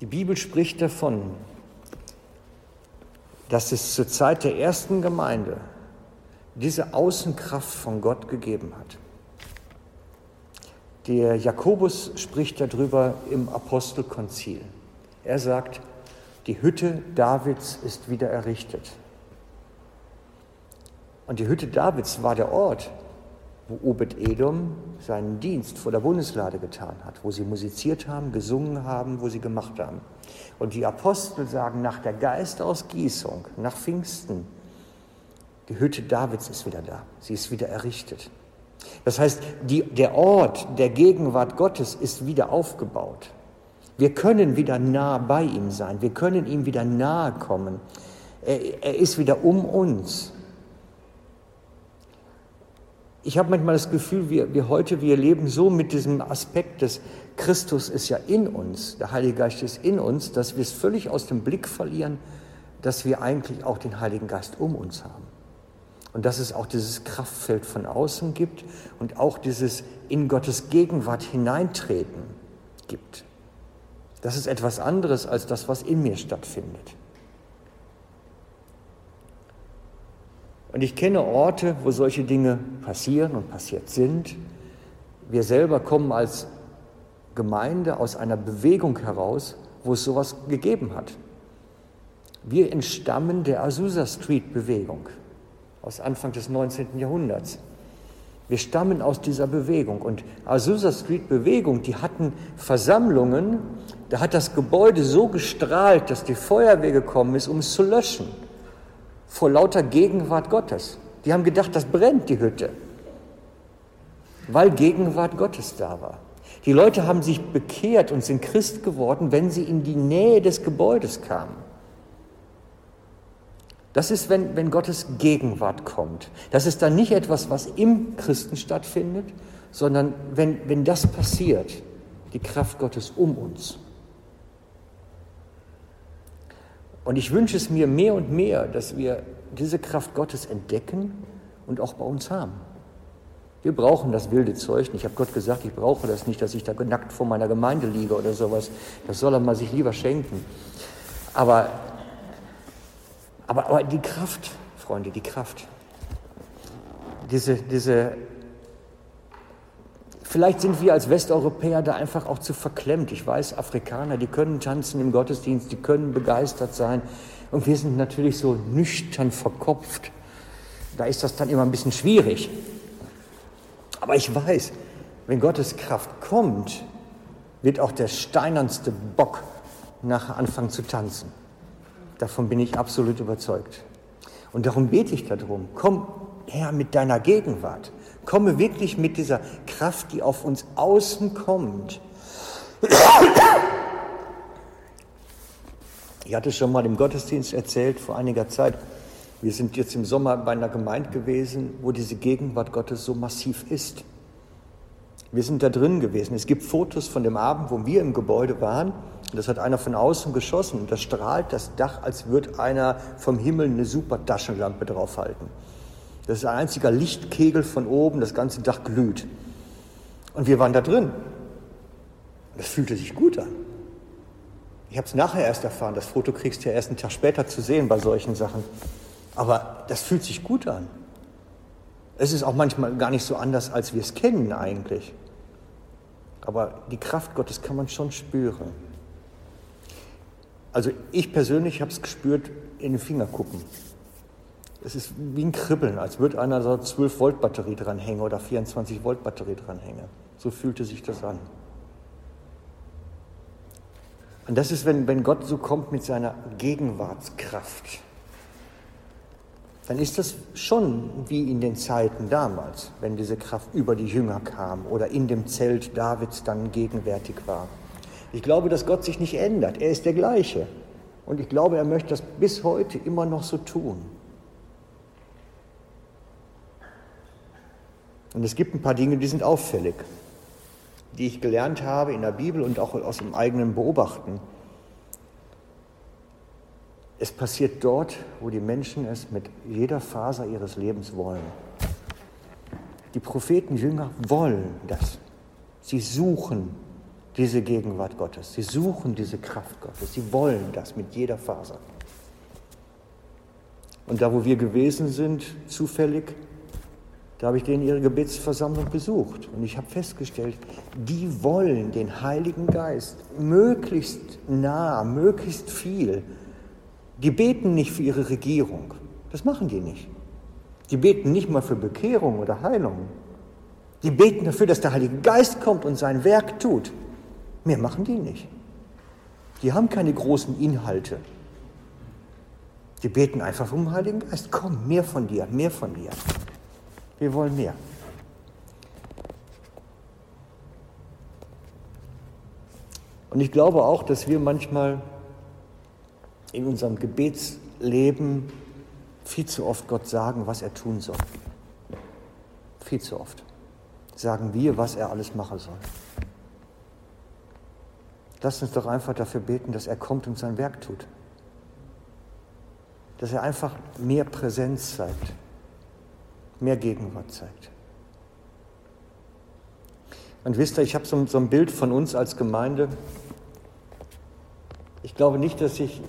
die Bibel spricht davon, dass es zur Zeit der ersten Gemeinde diese Außenkraft von Gott gegeben hat. Der Jakobus spricht darüber im Apostelkonzil. Er sagt, die Hütte Davids ist wieder errichtet. Und die Hütte Davids war der Ort, wo Obed-Edom seinen Dienst vor der Bundeslade getan hat, wo sie musiziert haben, gesungen haben, wo sie gemacht haben. Und die Apostel sagen, nach der Geistausgießung, nach Pfingsten, die Hütte Davids ist wieder da, sie ist wieder errichtet. Das heißt, die, der Ort der Gegenwart Gottes ist wieder aufgebaut. Wir können wieder nah bei ihm sein. Wir können ihm wieder nahe kommen. Er, er ist wieder um uns. Ich habe manchmal das Gefühl, wir, wir heute, wir leben so mit diesem Aspekt des Christus ist ja in uns, der Heilige Geist ist in uns, dass wir es völlig aus dem Blick verlieren, dass wir eigentlich auch den Heiligen Geist um uns haben. Und dass es auch dieses Kraftfeld von außen gibt und auch dieses in Gottes Gegenwart hineintreten gibt. Das ist etwas anderes als das, was in mir stattfindet. Und ich kenne Orte, wo solche Dinge passieren und passiert sind. Wir selber kommen als Gemeinde aus einer Bewegung heraus, wo es sowas gegeben hat. Wir entstammen der Azusa Street Bewegung aus Anfang des 19. Jahrhunderts. Wir stammen aus dieser Bewegung und Azusa Street Bewegung, die hatten Versammlungen, da hat das Gebäude so gestrahlt, dass die Feuerwehr gekommen ist, um es zu löschen, vor lauter Gegenwart Gottes. Die haben gedacht, das brennt die Hütte, weil Gegenwart Gottes da war. Die Leute haben sich bekehrt und sind Christ geworden, wenn sie in die Nähe des Gebäudes kamen. Das ist, wenn, wenn Gottes Gegenwart kommt. Das ist dann nicht etwas, was im Christen stattfindet, sondern wenn, wenn das passiert, die Kraft Gottes um uns. Und ich wünsche es mir mehr und mehr, dass wir diese Kraft Gottes entdecken und auch bei uns haben. Wir brauchen das wilde Zeug. Ich habe Gott gesagt, ich brauche das nicht, dass ich da nackt vor meiner Gemeinde liege oder sowas. Das soll er mal sich lieber schenken. Aber aber, aber die Kraft, Freunde, die Kraft, diese, diese, vielleicht sind wir als Westeuropäer da einfach auch zu verklemmt. Ich weiß, Afrikaner, die können tanzen im Gottesdienst, die können begeistert sein. Und wir sind natürlich so nüchtern verkopft. Da ist das dann immer ein bisschen schwierig. Aber ich weiß, wenn Gottes Kraft kommt, wird auch der steinernste Bock nachher anfangen zu tanzen. Davon bin ich absolut überzeugt. Und darum bete ich darum. Komm, Herr, mit deiner Gegenwart. Komme wirklich mit dieser Kraft, die auf uns außen kommt. Ich hatte schon mal im Gottesdienst erzählt vor einiger Zeit, wir sind jetzt im Sommer bei einer Gemeinde gewesen, wo diese Gegenwart Gottes so massiv ist. Wir sind da drin gewesen. Es gibt Fotos von dem Abend, wo wir im Gebäude waren. Das hat einer von außen geschossen. Und das strahlt das Dach, als würde einer vom Himmel eine super Taschenlampe draufhalten. Das ist ein einziger Lichtkegel von oben, das ganze Dach glüht. Und wir waren da drin. Das fühlte sich gut an. Ich habe es nachher erst erfahren. Das Foto kriegst du ja erst einen Tag später zu sehen bei solchen Sachen. Aber das fühlt sich gut an. Es ist auch manchmal gar nicht so anders, als wir es kennen eigentlich. Aber die Kraft Gottes kann man schon spüren. Also ich persönlich habe es gespürt in den Fingerkuppen. Es ist wie ein Kribbeln, als würde einer so 12 Volt Batterie dranhängen oder 24 Volt Batterie dranhängen. So fühlte sich das an. Und das ist, wenn, wenn Gott so kommt mit seiner Gegenwartskraft, dann ist das schon wie in den Zeiten damals, wenn diese Kraft über die Jünger kam oder in dem Zelt Davids dann gegenwärtig war. Ich glaube, dass Gott sich nicht ändert. Er ist der gleiche. Und ich glaube, er möchte das bis heute immer noch so tun. Und es gibt ein paar Dinge, die sind auffällig, die ich gelernt habe in der Bibel und auch aus dem eigenen Beobachten. Es passiert dort, wo die Menschen es mit jeder Faser ihres Lebens wollen. Die Propheten, Jünger wollen das. Sie suchen diese Gegenwart Gottes. Sie suchen diese Kraft Gottes. Sie wollen das mit jeder Faser. Und da, wo wir gewesen sind, zufällig, da habe ich denen ihre Gebetsversammlung besucht und ich habe festgestellt, die wollen den Heiligen Geist möglichst nah, möglichst viel. Die beten nicht für ihre Regierung, das machen die nicht. Die beten nicht mal für Bekehrung oder Heilung. Die beten dafür, dass der Heilige Geist kommt und sein Werk tut. Mehr machen die nicht. Die haben keine großen Inhalte. Die beten einfach vom Heiligen Geist. Komm, mehr von dir, mehr von dir. Wir wollen mehr. Und ich glaube auch, dass wir manchmal in unserem Gebetsleben viel zu oft Gott sagen, was er tun soll. Viel zu oft sagen wir, was er alles machen soll. Lasst uns doch einfach dafür beten, dass er kommt und sein Werk tut. Dass er einfach mehr Präsenz zeigt mehr Gegenwart zeigt. Und wisst ihr, ich habe so, so, ein Bild von uns als Gemeinde. Ich glaube nicht, dass ich,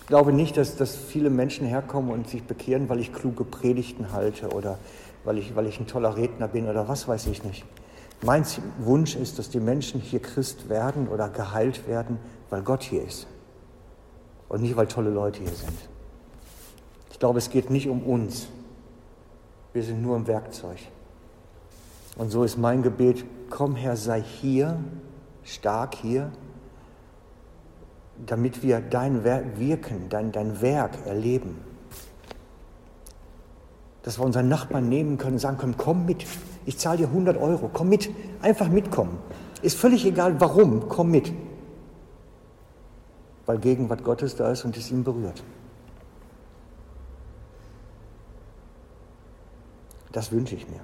ich glaube nicht, dass, dass viele Menschen herkommen und sich bekehren, weil ich kluge Predigten halte oder weil ich, weil ich ein toller Redner bin oder was weiß ich nicht. Mein Wunsch ist, dass die Menschen hier Christ werden oder geheilt werden, weil Gott hier ist und nicht, weil tolle Leute hier sind. Ich glaube, es geht nicht um uns. Wir sind nur ein Werkzeug. Und so ist mein Gebet, komm Herr, sei hier, stark hier, damit wir dein Wirken, dein, dein Werk erleben. Dass wir unseren Nachbarn nehmen können und sagen können, komm mit, ich zahle dir 100 Euro, komm mit, einfach mitkommen. Ist völlig egal warum, komm mit. Weil Gegenwart Gottes da ist und es ihn berührt. Das wünsche ich mir.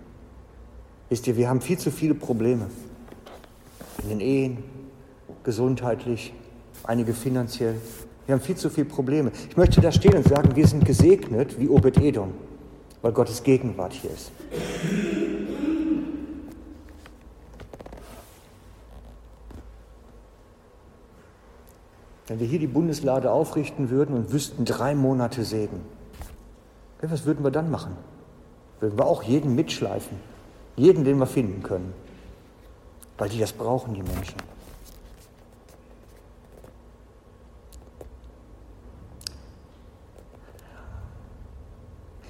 Wisst ihr, wir haben viel zu viele Probleme. In den Ehen, gesundheitlich, einige finanziell. Wir haben viel zu viele Probleme. Ich möchte da stehen und sagen, wir sind gesegnet wie Obed Edom, weil Gottes Gegenwart hier ist. Wenn wir hier die Bundeslade aufrichten würden und wüssten drei Monate Segen, was würden wir dann machen? Würden wir auch jeden mitschleifen, jeden, den wir finden können, weil die das brauchen, die Menschen.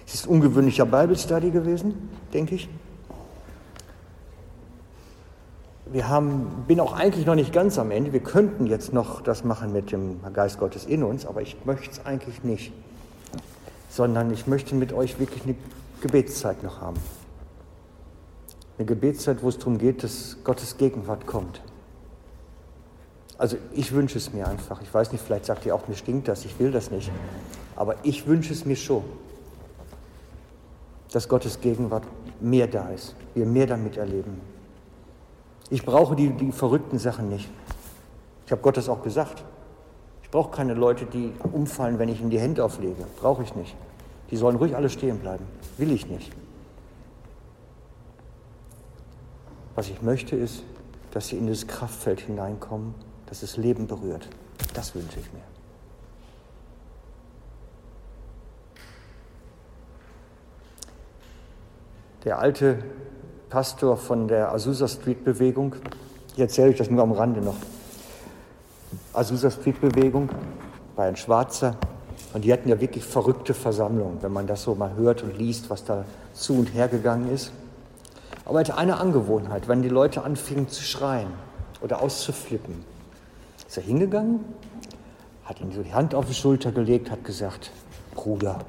Es ist ungewöhnlicher Bible Study gewesen, denke ich. Wir haben, bin auch eigentlich noch nicht ganz am Ende. Wir könnten jetzt noch das machen mit dem Geist Gottes in uns, aber ich möchte es eigentlich nicht. Sondern ich möchte mit euch wirklich eine Gebetszeit noch haben. Eine Gebetszeit, wo es darum geht, dass Gottes Gegenwart kommt. Also ich wünsche es mir einfach. Ich weiß nicht, vielleicht sagt ihr auch, mir stinkt das, ich will das nicht. Aber ich wünsche es mir schon, dass Gottes Gegenwart mehr da ist, wir mehr damit erleben. Ich brauche die, die verrückten Sachen nicht. Ich habe Gott das auch gesagt. Brauche keine Leute, die umfallen, wenn ich ihnen die Hände auflege. Brauche ich nicht. Die sollen ruhig alle stehen bleiben. Will ich nicht. Was ich möchte ist, dass sie in dieses Kraftfeld hineinkommen, dass es Leben berührt. Das wünsche ich mir. Der alte Pastor von der Azusa Street Bewegung, ich erzähle euch das nur am Rande noch. Azusa Street Bewegung war ein Schwarzer, und die hatten ja wirklich verrückte Versammlungen, wenn man das so mal hört und liest, was da zu und her gegangen ist. Aber er hatte eine Angewohnheit, wenn die Leute anfingen zu schreien oder auszuflippen. Ist er hingegangen, hat ihm so die Hand auf die Schulter gelegt, hat gesagt, Bruder,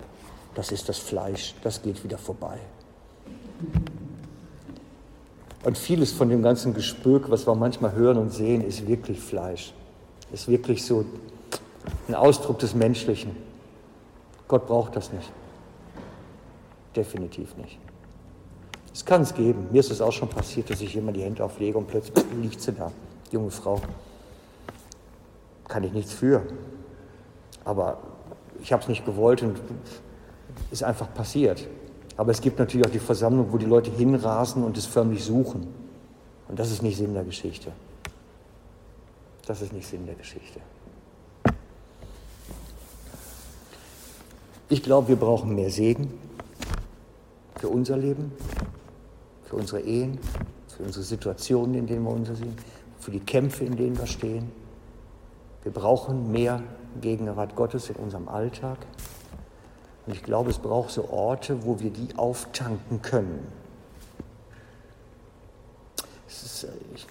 das ist das Fleisch, das geht wieder vorbei. Und vieles von dem ganzen Gespök, was wir manchmal hören und sehen, ist wirklich Fleisch. Ist wirklich so ein Ausdruck des Menschlichen. Gott braucht das nicht. Definitiv nicht. Es kann es geben. Mir ist es auch schon passiert, dass ich jemand die Hände auflege und plötzlich liegt sie da. Junge Frau. Kann ich nichts für. Aber ich habe es nicht gewollt und ist einfach passiert. Aber es gibt natürlich auch die Versammlung, wo die Leute hinrasen und es förmlich suchen. Und das ist nicht Sinn der Geschichte. Das ist nicht Sinn der Geschichte. Ich glaube, wir brauchen mehr Segen für unser Leben, für unsere Ehen, für unsere Situationen, in denen wir uns sehen, für die Kämpfe, in denen wir stehen. Wir brauchen mehr Gegenwart Gottes in unserem Alltag. Und ich glaube, es braucht so Orte, wo wir die auftanken können. Ist, äh, ich,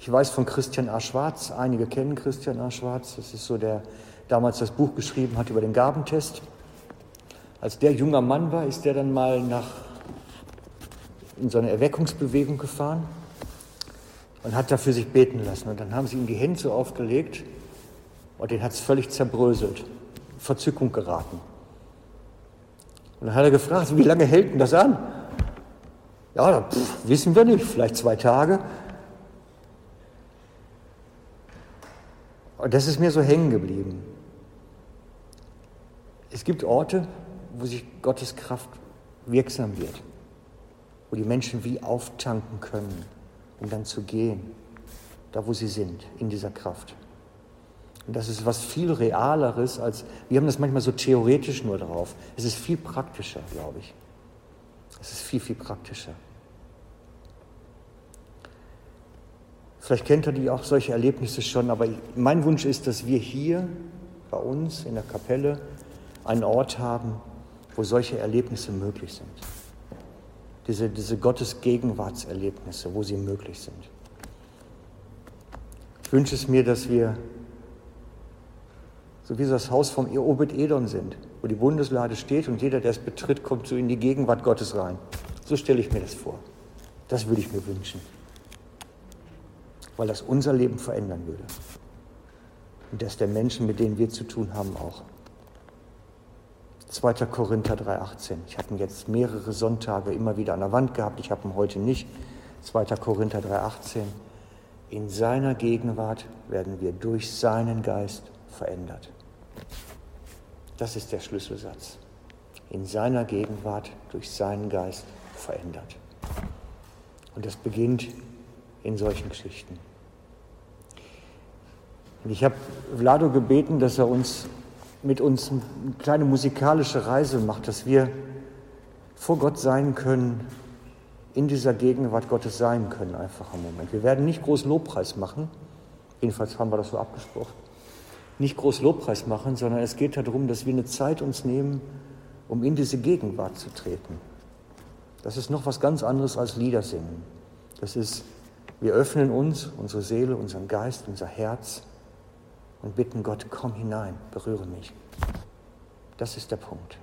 ich, weiß von Christian A. Schwarz, einige kennen Christian A. Schwarz, das ist so der, damals das Buch geschrieben hat über den Gabentest. Als der junger Mann war, ist der dann mal nach, in so eine Erweckungsbewegung gefahren und hat da für sich beten lassen. Und dann haben sie ihm die Hände so aufgelegt und den hat es völlig zerbröselt, Verzückung geraten. Und dann hat er gefragt, wie lange hält denn das an? Ja, pff, wissen wir nicht, vielleicht zwei Tage. Und das ist mir so hängen geblieben. Es gibt Orte, wo sich Gottes Kraft wirksam wird, wo die Menschen wie auftanken können, um dann zu gehen, da wo sie sind, in dieser Kraft. Und das ist was viel Realeres als, wir haben das manchmal so theoretisch nur drauf. Es ist viel praktischer, glaube ich. Es ist viel, viel praktischer. Vielleicht kennt ihr die auch solche Erlebnisse schon, aber mein Wunsch ist, dass wir hier bei uns in der Kapelle einen Ort haben, wo solche Erlebnisse möglich sind. Diese, diese Gottes-Gegenwartserlebnisse, wo sie möglich sind. Ich wünsche es mir, dass wir so wie das Haus vom Obed Edom sind, wo die Bundeslade steht und jeder, der es betritt, kommt so in die Gegenwart Gottes rein. So stelle ich mir das vor. Das würde ich mir wünschen, weil das unser Leben verändern würde. Und das der Menschen, mit denen wir zu tun haben, auch. 2. Korinther 3,18. Ich habe ihn jetzt mehrere Sonntage immer wieder an der Wand gehabt. Ich habe ihn heute nicht. 2. Korinther 3,18. In seiner Gegenwart werden wir durch seinen Geist verändert. Das ist der Schlüsselsatz. In seiner Gegenwart durch seinen Geist verändert. Und das beginnt in solchen Geschichten. Und ich habe Vlado gebeten, dass er uns mit uns eine kleine musikalische Reise macht, dass wir vor Gott sein können, in dieser Gegenwart Gottes sein können, einfach im Moment. Wir werden nicht groß Lobpreis machen, jedenfalls haben wir das so abgesprochen nicht groß Lobpreis machen, sondern es geht darum, dass wir eine Zeit uns nehmen, um in diese Gegenwart zu treten. Das ist noch was ganz anderes als Lieder singen. Das ist, wir öffnen uns, unsere Seele, unseren Geist, unser Herz und bitten Gott, komm hinein, berühre mich. Das ist der Punkt.